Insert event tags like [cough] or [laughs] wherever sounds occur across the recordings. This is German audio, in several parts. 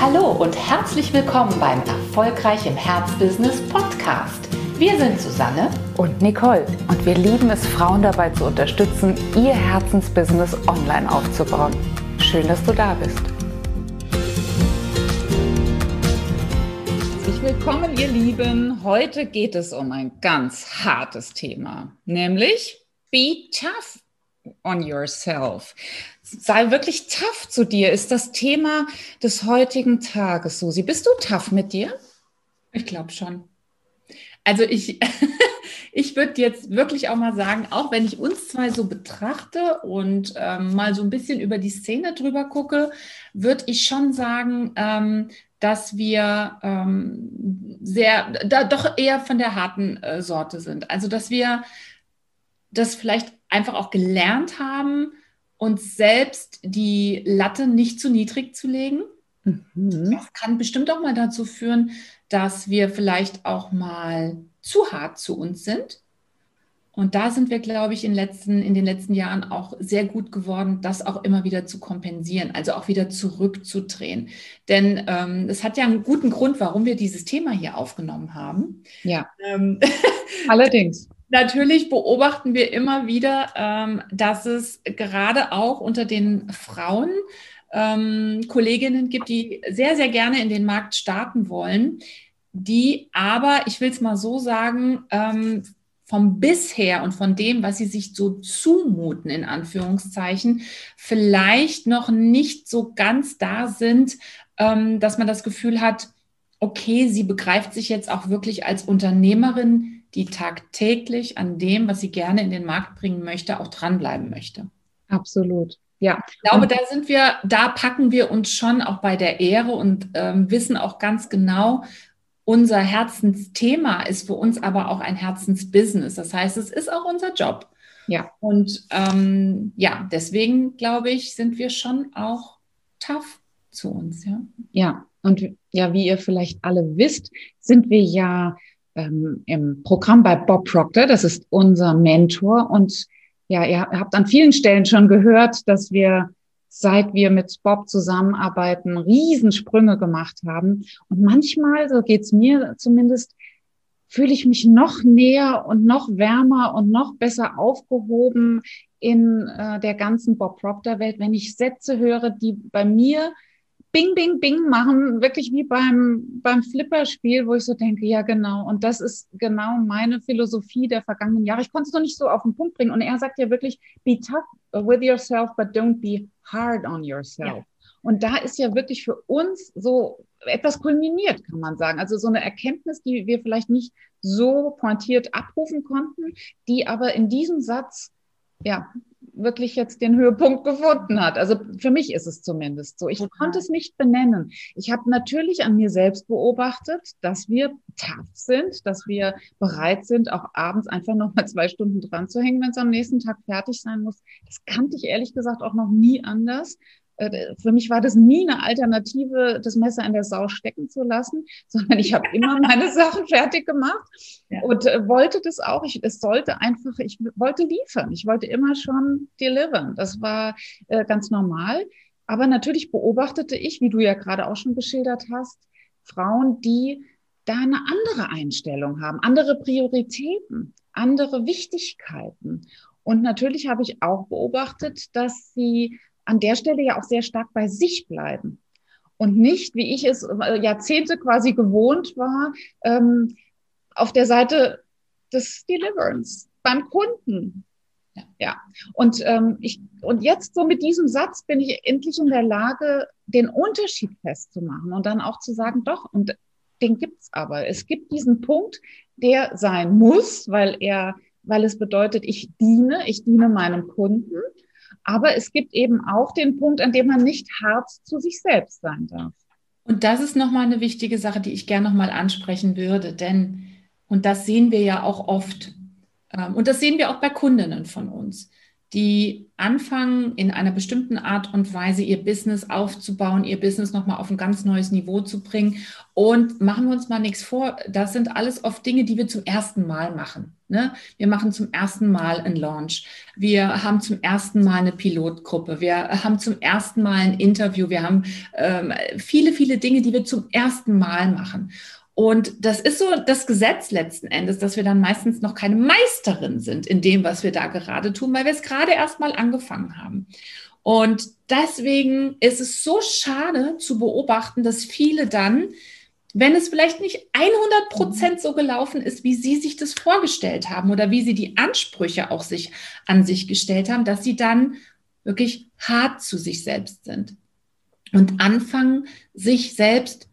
Hallo und herzlich willkommen beim Erfolgreich im Herzbusiness Podcast. Wir sind Susanne und Nicole und wir lieben es, Frauen dabei zu unterstützen, ihr Herzensbusiness online aufzubauen. Schön, dass du da bist. Herzlich willkommen, ihr Lieben. Heute geht es um ein ganz hartes Thema, nämlich Be Tough on yourself. Sei wirklich tough zu dir, ist das Thema des heutigen Tages. Susi, bist du tough mit dir? Ich glaube schon. Also ich, [laughs] ich würde jetzt wirklich auch mal sagen, auch wenn ich uns zwei so betrachte und ähm, mal so ein bisschen über die Szene drüber gucke, würde ich schon sagen, ähm, dass wir ähm, sehr, da doch eher von der harten äh, Sorte sind. Also dass wir das vielleicht einfach auch gelernt haben, uns selbst die Latte nicht zu niedrig zu legen. Mhm. Das kann bestimmt auch mal dazu führen, dass wir vielleicht auch mal zu hart zu uns sind. Und da sind wir, glaube ich, in, letzten, in den letzten Jahren auch sehr gut geworden, das auch immer wieder zu kompensieren, also auch wieder zurückzudrehen. Denn ähm, es hat ja einen guten Grund, warum wir dieses Thema hier aufgenommen haben. Ja. Ähm, [laughs] Allerdings. Natürlich beobachten wir immer wieder, ähm, dass es gerade auch unter den Frauen ähm, Kolleginnen gibt, die sehr, sehr gerne in den Markt starten wollen, die aber, ich will es mal so sagen, ähm, vom bisher und von dem, was sie sich so zumuten, in Anführungszeichen, vielleicht noch nicht so ganz da sind, dass man das Gefühl hat, okay, sie begreift sich jetzt auch wirklich als Unternehmerin, die tagtäglich an dem, was sie gerne in den Markt bringen möchte, auch dranbleiben möchte. Absolut. Ja. Ich glaube, da sind wir, da packen wir uns schon auch bei der Ehre und ähm, wissen auch ganz genau, unser Herzensthema ist für uns aber auch ein Herzensbusiness. Das heißt, es ist auch unser Job. Ja. Und ähm, ja, deswegen glaube ich, sind wir schon auch tough zu uns. Ja. Ja. Und ja, wie ihr vielleicht alle wisst, sind wir ja ähm, im Programm bei Bob Proctor. Das ist unser Mentor. Und ja, ihr habt an vielen Stellen schon gehört, dass wir, seit wir mit Bob zusammenarbeiten, Riesensprünge gemacht haben. Und manchmal, so geht's mir zumindest, fühle ich mich noch näher und noch wärmer und noch besser aufgehoben in äh, der ganzen Bob Proctor Welt, wenn ich Sätze höre, die bei mir Bing, Bing, Bing machen, wirklich wie beim, beim Flipperspiel, wo ich so denke, ja genau. Und das ist genau meine Philosophie der vergangenen Jahre. Ich konnte es noch nicht so auf den Punkt bringen. Und er sagt ja wirklich, be tough with yourself, but don't be hard on yourself. Ja. Und da ist ja wirklich für uns so etwas kulminiert, kann man sagen. Also so eine Erkenntnis, die wir vielleicht nicht so pointiert abrufen konnten, die aber in diesem Satz ja, wirklich jetzt den Höhepunkt gefunden hat. Also für mich ist es zumindest so. Ich okay. konnte es nicht benennen. Ich habe natürlich an mir selbst beobachtet, dass wir tough sind, dass wir bereit sind, auch abends einfach noch mal zwei Stunden dran zu hängen, wenn es am nächsten Tag fertig sein muss. Das kannte ich ehrlich gesagt auch noch nie anders. Äh, für mich war das nie eine Alternative, das Messer in der Sau stecken zu lassen, [laughs] sondern ich habe immer meine [laughs] Sachen fertig gemacht ja. und äh, wollte das auch. Ich, es sollte einfach, ich wollte liefern. Ich wollte immer schon delivern. Das war äh, ganz normal. Aber natürlich beobachtete ich, wie du ja gerade auch schon geschildert hast, Frauen, die da eine andere Einstellung haben, andere Prioritäten, andere Wichtigkeiten. Und natürlich habe ich auch beobachtet, dass sie an der Stelle ja auch sehr stark bei sich bleiben und nicht, wie ich es äh, Jahrzehnte quasi gewohnt war, ähm, auf der Seite des Deliverance beim Kunden. Ja, ja. Und, ähm, ich, und jetzt so mit diesem Satz bin ich endlich in der Lage, den Unterschied festzumachen und dann auch zu sagen, doch, und den gibt's aber. Es gibt diesen Punkt, der sein muss, weil er, weil es bedeutet, ich diene, ich diene meinem Kunden. Aber es gibt eben auch den Punkt, an dem man nicht hart zu sich selbst sein darf. Und das ist nochmal eine wichtige Sache, die ich gerne nochmal ansprechen würde, denn, und das sehen wir ja auch oft, ähm, und das sehen wir auch bei Kundinnen von uns, die anfangen, in einer bestimmten Art und Weise ihr Business aufzubauen, ihr Business nochmal auf ein ganz neues Niveau zu bringen. Und machen wir uns mal nichts vor, das sind alles oft Dinge, die wir zum ersten Mal machen. Ne? Wir machen zum ersten Mal einen Launch. Wir haben zum ersten Mal eine Pilotgruppe. Wir haben zum ersten Mal ein Interview. Wir haben ähm, viele, viele Dinge, die wir zum ersten Mal machen. Und das ist so das Gesetz letzten Endes, dass wir dann meistens noch keine Meisterin sind in dem, was wir da gerade tun, weil wir es gerade erst mal angefangen haben. Und deswegen ist es so schade zu beobachten, dass viele dann, wenn es vielleicht nicht 100 Prozent so gelaufen ist, wie sie sich das vorgestellt haben oder wie sie die Ansprüche auch sich an sich gestellt haben, dass sie dann wirklich hart zu sich selbst sind und anfangen, sich selbst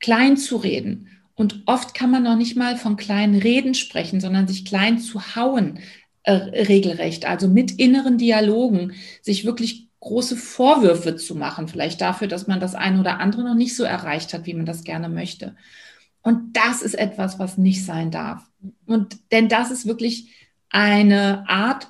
klein zu reden und oft kann man noch nicht mal von kleinen Reden sprechen, sondern sich klein zu hauen, äh, regelrecht. Also mit inneren Dialogen, sich wirklich große Vorwürfe zu machen, vielleicht dafür, dass man das eine oder andere noch nicht so erreicht hat, wie man das gerne möchte. Und das ist etwas, was nicht sein darf. Und denn das ist wirklich eine Art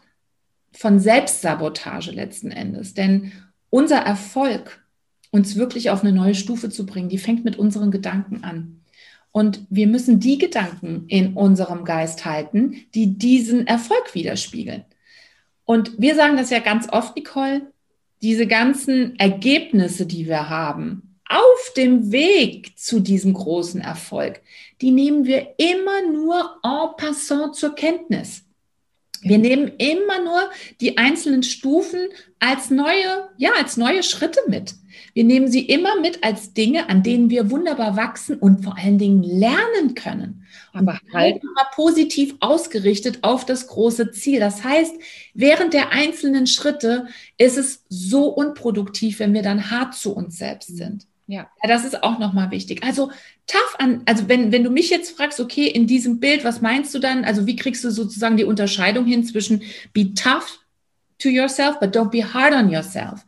von Selbstsabotage letzten Endes. Denn unser Erfolg, uns wirklich auf eine neue Stufe zu bringen, die fängt mit unseren Gedanken an. Und wir müssen die Gedanken in unserem Geist halten, die diesen Erfolg widerspiegeln. Und wir sagen das ja ganz oft, Nicole, diese ganzen Ergebnisse, die wir haben, auf dem Weg zu diesem großen Erfolg, die nehmen wir immer nur en passant zur Kenntnis. Wir nehmen immer nur die einzelnen Stufen als neue, ja, als neue Schritte mit. Wir nehmen sie immer mit als Dinge, an denen wir wunderbar wachsen und vor allen Dingen lernen können. Aber halt immer positiv ausgerichtet auf das große Ziel. Das heißt, während der einzelnen Schritte ist es so unproduktiv, wenn wir dann hart zu uns selbst sind. Ja. ja, das ist auch nochmal wichtig. Also tough an, also wenn, wenn du mich jetzt fragst, okay, in diesem Bild, was meinst du dann? Also wie kriegst du sozusagen die Unterscheidung hin zwischen be tough to yourself, but don't be hard on yourself?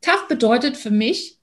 Tough bedeutet für mich,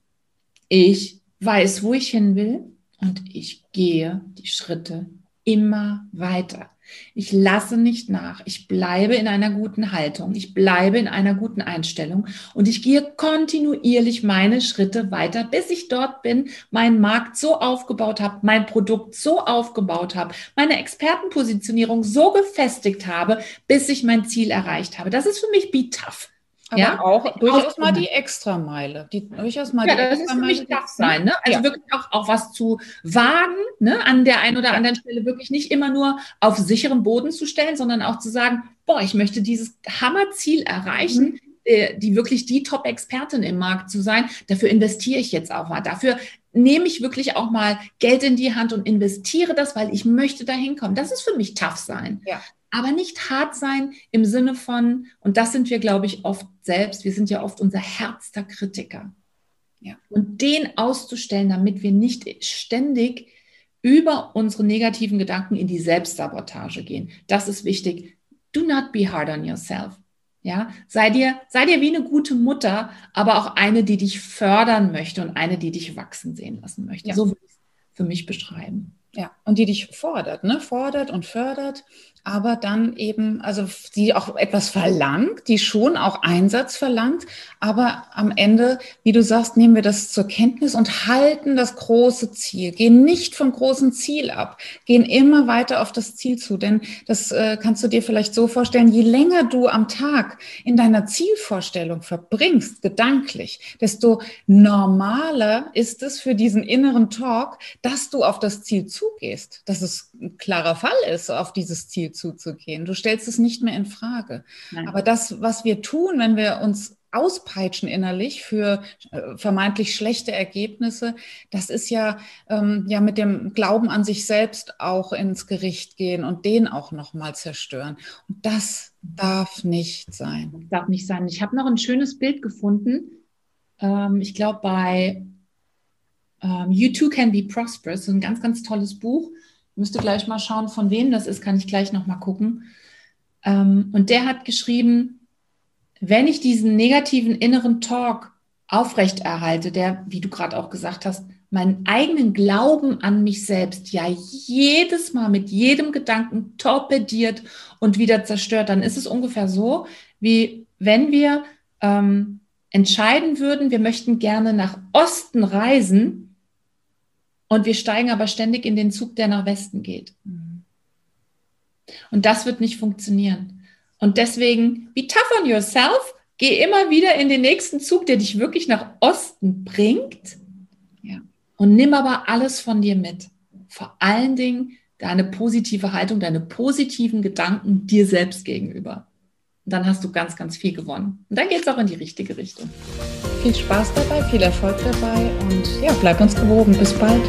ich weiß, wo ich hin will und ich gehe die Schritte immer weiter. Ich lasse nicht nach. Ich bleibe in einer guten Haltung. Ich bleibe in einer guten Einstellung und ich gehe kontinuierlich meine Schritte weiter, bis ich dort bin, meinen Markt so aufgebaut habe, mein Produkt so aufgebaut habe, meine Expertenpositionierung so gefestigt habe, bis ich mein Ziel erreicht habe. Das ist für mich Be Tough. Aber ja? auch durchaus mal die Extrameile. Die, durchaus mal ja, die das ist für mich das sein. Ne? Also ja. wirklich auch, auch was zu wagen, ne? an der einen oder anderen Stelle wirklich nicht immer nur auf sicherem Boden zu stellen, sondern auch zu sagen, boah, ich möchte dieses Hammerziel erreichen, mhm. äh, die wirklich die Top-Expertin im Markt zu sein. Dafür investiere ich jetzt auch mal. Dafür nehme ich wirklich auch mal Geld in die Hand und investiere das, weil ich möchte da hinkommen. Das ist für mich tough sein. Ja aber nicht hart sein im Sinne von, und das sind wir, glaube ich, oft selbst, wir sind ja oft unser härster Kritiker. Ja. Und den auszustellen, damit wir nicht ständig über unsere negativen Gedanken in die Selbstsabotage gehen. Das ist wichtig. Do not be hard on yourself. Ja, sei dir, sei dir wie eine gute Mutter, aber auch eine, die dich fördern möchte und eine, die dich wachsen sehen lassen möchte. Ja. So würde ich es für mich beschreiben. Ja, und die dich fordert, ne? Fordert und fördert aber dann eben, also die auch etwas verlangt, die schon auch Einsatz verlangt, aber am Ende, wie du sagst, nehmen wir das zur Kenntnis und halten das große Ziel, gehen nicht vom großen Ziel ab, gehen immer weiter auf das Ziel zu, denn das äh, kannst du dir vielleicht so vorstellen, je länger du am Tag in deiner Zielvorstellung verbringst, gedanklich, desto normaler ist es für diesen inneren Talk, dass du auf das Ziel zugehst, dass es ein klarer Fall ist, auf dieses Ziel zuzugehen. Du stellst es nicht mehr in Frage. Nein. Aber das, was wir tun, wenn wir uns auspeitschen innerlich für äh, vermeintlich schlechte Ergebnisse, das ist ja, ähm, ja mit dem Glauben an sich selbst auch ins Gericht gehen und den auch nochmal zerstören. Und das darf nicht sein. Das darf nicht sein. Ich habe noch ein schönes Bild gefunden. Ähm, ich glaube, bei ähm, You Too Can Be Prosperous, ein ganz, ganz tolles Buch müsste gleich mal schauen, von wem das ist, kann ich gleich noch mal gucken. Ähm, und der hat geschrieben, wenn ich diesen negativen inneren Talk aufrechterhalte, der, wie du gerade auch gesagt hast, meinen eigenen Glauben an mich selbst ja jedes Mal mit jedem Gedanken torpediert und wieder zerstört, dann ist es ungefähr so, wie wenn wir ähm, entscheiden würden, wir möchten gerne nach Osten reisen und wir steigen aber ständig in den Zug, der nach Westen geht. Mhm. Und das wird nicht funktionieren. Und deswegen, be tough on yourself, geh immer wieder in den nächsten Zug, der dich wirklich nach Osten bringt. Ja. Und nimm aber alles von dir mit. Vor allen Dingen deine positive Haltung, deine positiven Gedanken dir selbst gegenüber. Dann hast du ganz, ganz viel gewonnen. Und dann geht es auch in die richtige Richtung. Viel Spaß dabei, viel Erfolg dabei und ja, bleib uns gewogen. Bis bald.